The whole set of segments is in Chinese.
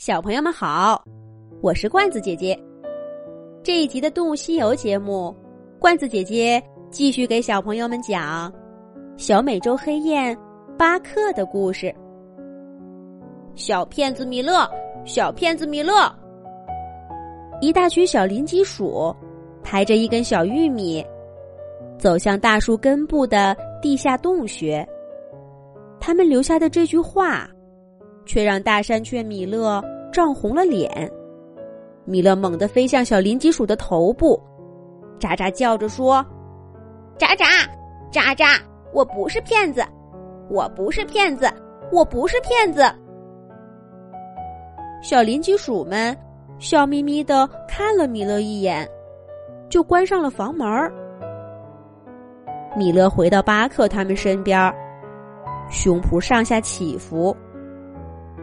小朋友们好，我是罐子姐姐。这一集的《动物西游》节目，罐子姐姐继续给小朋友们讲小美洲黑雁巴克的故事。小骗子米勒，小骗子米勒，一大群小林鸡鼠抬着一根小玉米，走向大树根部的地下洞穴。他们留下的这句话。却让大山雀米勒涨红了脸。米勒猛地飞向小林鸡鼠的头部，喳喳叫着说：“喳喳，喳喳，我不是骗子，我不是骗子，我不是骗子。”小林鸡鼠们笑眯眯的看了米勒一眼，就关上了房门。米勒回到巴克他们身边，胸脯上下起伏。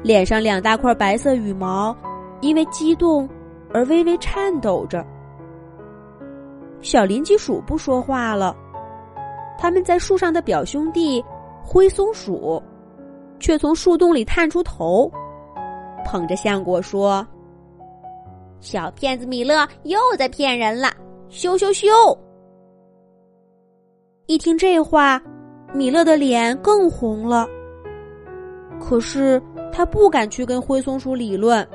脸上两大块白色羽毛，因为激动而微微颤抖着。小林鸡鼠不说话了，他们在树上的表兄弟灰松鼠，却从树洞里探出头，捧着橡果说：“小骗子米勒又在骗人了！”咻咻咻！一听这话，米勒的脸更红了。可是。他不敢去跟灰松鼠理论。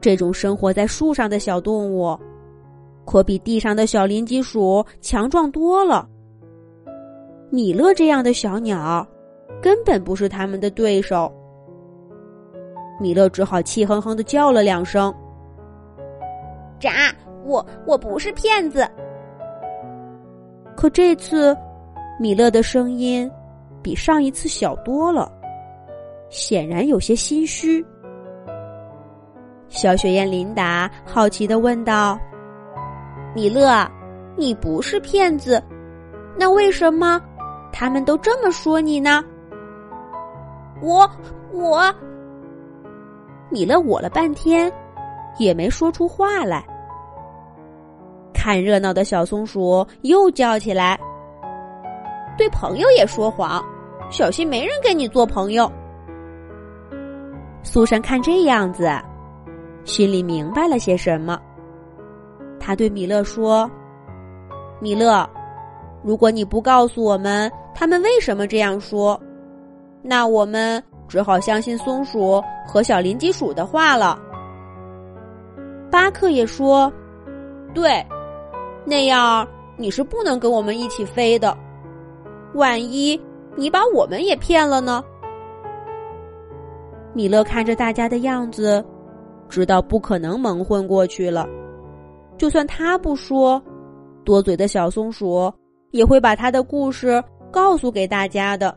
这种生活在树上的小动物，可比地上的小林鸡鼠强壮多了。米勒这样的小鸟，根本不是他们的对手。米勒只好气哼哼的叫了两声：“喳，我我不是骗子。”可这次，米勒的声音比上一次小多了。显然有些心虚。小雪雁琳达好奇的问道：“米勒，你不是骗子，那为什么他们都这么说你呢？”我我，米勒我了半天，也没说出话来。看热闹的小松鼠又叫起来：“对朋友也说谎，小心没人跟你做朋友。”苏珊看这样子，心里明白了些什么。他对米勒说：“米勒，如果你不告诉我们他们为什么这样说，那我们只好相信松鼠和小林鸡鼠的话了。”巴克也说：“对，那样你是不能跟我们一起飞的。万一你把我们也骗了呢？”米勒看着大家的样子，知道不可能蒙混过去了。就算他不说，多嘴的小松鼠也会把他的故事告诉给大家的。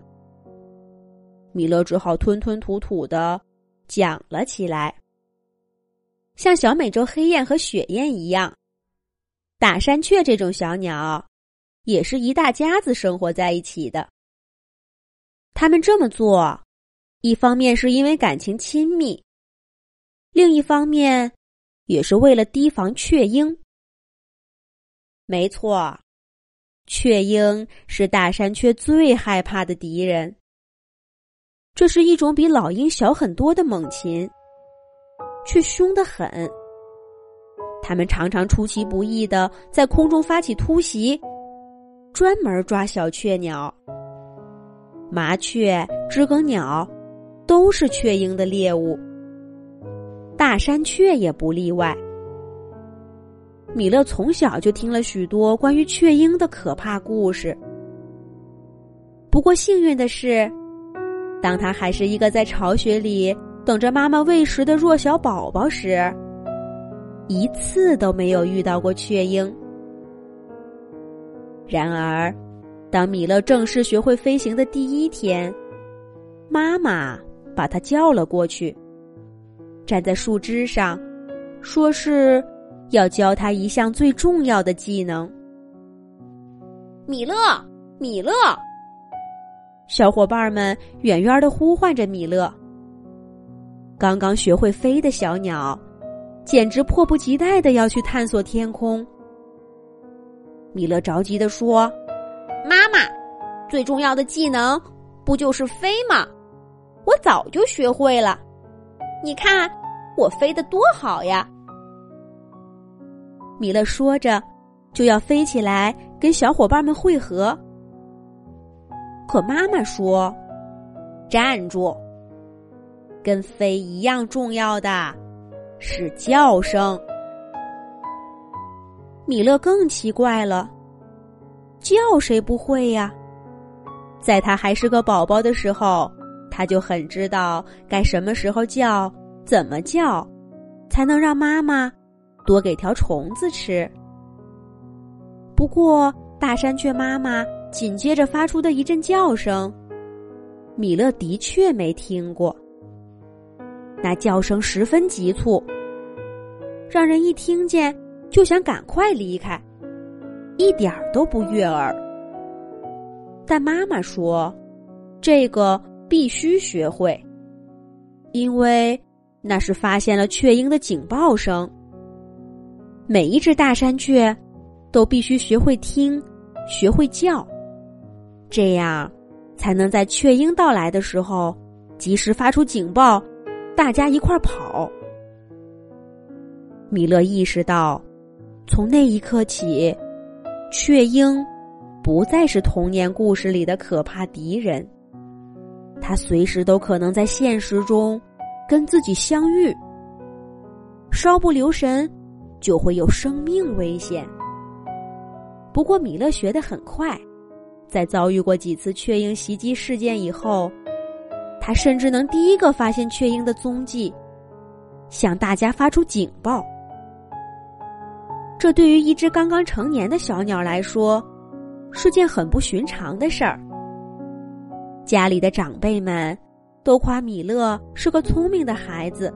米勒只好吞吞吐吐的讲了起来。像小美洲黑雁和雪雁一样，大山雀这种小鸟，也是一大家子生活在一起的。他们这么做。一方面是因为感情亲密，另一方面也是为了提防雀鹰。没错，雀鹰是大山雀最害怕的敌人。这是一种比老鹰小很多的猛禽，却凶得很。它们常常出其不意的在空中发起突袭，专门抓小雀鸟、麻雀、知更鸟。都是雀鹰的猎物，大山雀也不例外。米勒从小就听了许多关于雀鹰的可怕故事。不过幸运的是，当他还是一个在巢穴里等着妈妈喂食的弱小宝宝时，一次都没有遇到过雀鹰。然而，当米勒正式学会飞行的第一天，妈妈。把他叫了过去，站在树枝上，说是要教他一项最重要的技能。米勒，米勒，小伙伴们远远的呼唤着米勒。刚刚学会飞的小鸟，简直迫不及待的要去探索天空。米勒着急的说：“妈妈，最重要的技能不就是飞吗？”我早就学会了，你看我飞得多好呀！”米勒说着，就要飞起来跟小伙伴们汇合。可妈妈说：“站住！跟飞一样重要的是叫声。”米勒更奇怪了，叫谁不会呀？在他还是个宝宝的时候，他就很知道该什么时候叫，怎么叫，才能让妈妈。多给条虫子吃。不过，大山雀妈妈紧接着发出的一阵叫声，米勒的确没听过。那叫声十分急促，让人一听见就想赶快离开，一点儿都不悦耳。但妈妈说：“这个必须学会，因为那是发现了雀鹰的警报声。”每一只大山雀都必须学会听，学会叫，这样才能在雀鹰到来的时候及时发出警报，大家一块儿跑。米勒意识到，从那一刻起，雀鹰不再是童年故事里的可怕敌人，他随时都可能在现实中跟自己相遇，稍不留神。就会有生命危险。不过米勒学得很快，在遭遇过几次雀鹰袭击事件以后，他甚至能第一个发现雀鹰的踪迹，向大家发出警报。这对于一只刚刚成年的小鸟来说，是件很不寻常的事儿。家里的长辈们都夸米勒是个聪明的孩子。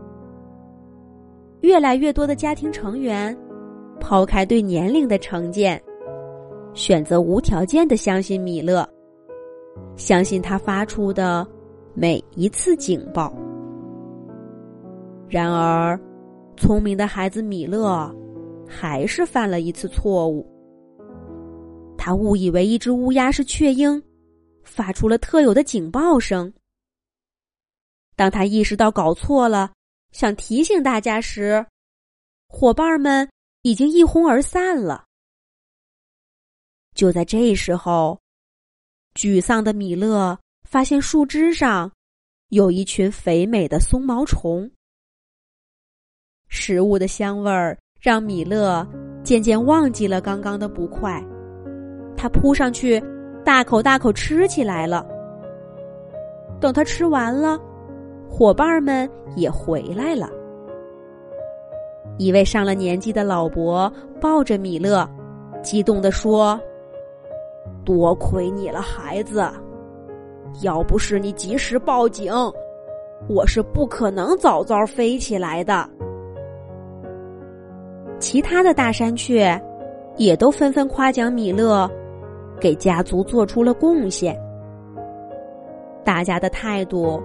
越来越多的家庭成员，抛开对年龄的成见，选择无条件的相信米勒，相信他发出的每一次警报。然而，聪明的孩子米勒还是犯了一次错误。他误以为一只乌鸦是雀鹰，发出了特有的警报声。当他意识到搞错了。想提醒大家时，伙伴们已经一哄而散了。就在这时候，沮丧的米勒发现树枝上有一群肥美的松毛虫。食物的香味儿让米勒渐渐忘记了刚刚的不快，他扑上去，大口大口吃起来了。等他吃完了。伙伴们也回来了。一位上了年纪的老伯抱着米勒，激动地说：“多亏你了，孩子！要不是你及时报警，我是不可能早早飞起来的。”其他的大山雀也都纷纷夸奖米勒，给家族做出了贡献。大家的态度。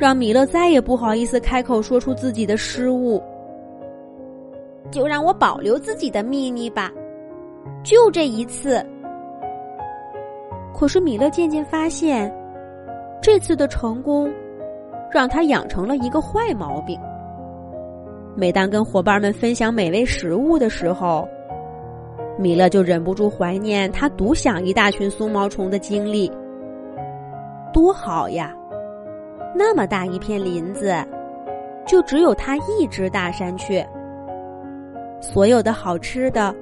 让米勒再也不好意思开口说出自己的失误。就让我保留自己的秘密吧，就这一次。可是米勒渐渐发现，这次的成功让他养成了一个坏毛病。每当跟伙伴们分享美味食物的时候，米勒就忍不住怀念他独享一大群松毛虫的经历。多好呀！那么大一片林子，就只有他一只大山雀。所有的好吃的，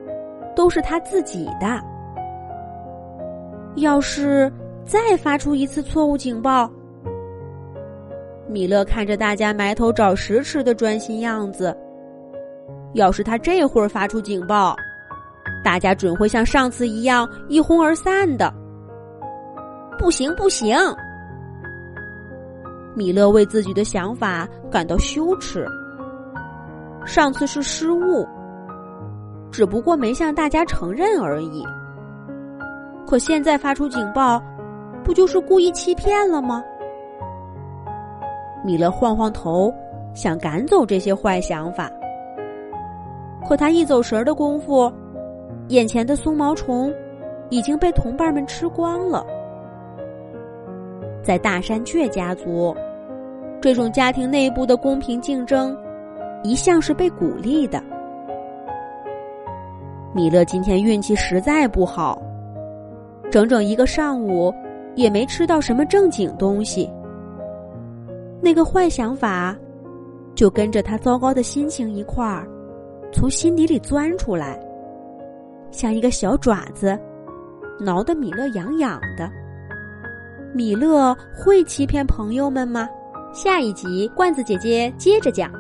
都是他自己的。要是再发出一次错误警报，米勒看着大家埋头找食吃的专心样子，要是他这会儿发出警报，大家准会像上次一样一哄而散的。不行，不行！米勒为自己的想法感到羞耻。上次是失误，只不过没向大家承认而已。可现在发出警报，不就是故意欺骗了吗？米勒晃晃头，想赶走这些坏想法。可他一走神儿的功夫，眼前的松毛虫已经被同伴们吃光了。在大山雀家族。这种家庭内部的公平竞争，一向是被鼓励的。米勒今天运气实在不好，整整一个上午也没吃到什么正经东西。那个坏想法，就跟着他糟糕的心情一块儿，从心底里钻出来，像一个小爪子，挠得米勒痒痒的。米勒会欺骗朋友们吗？下一集，罐子姐姐接着讲。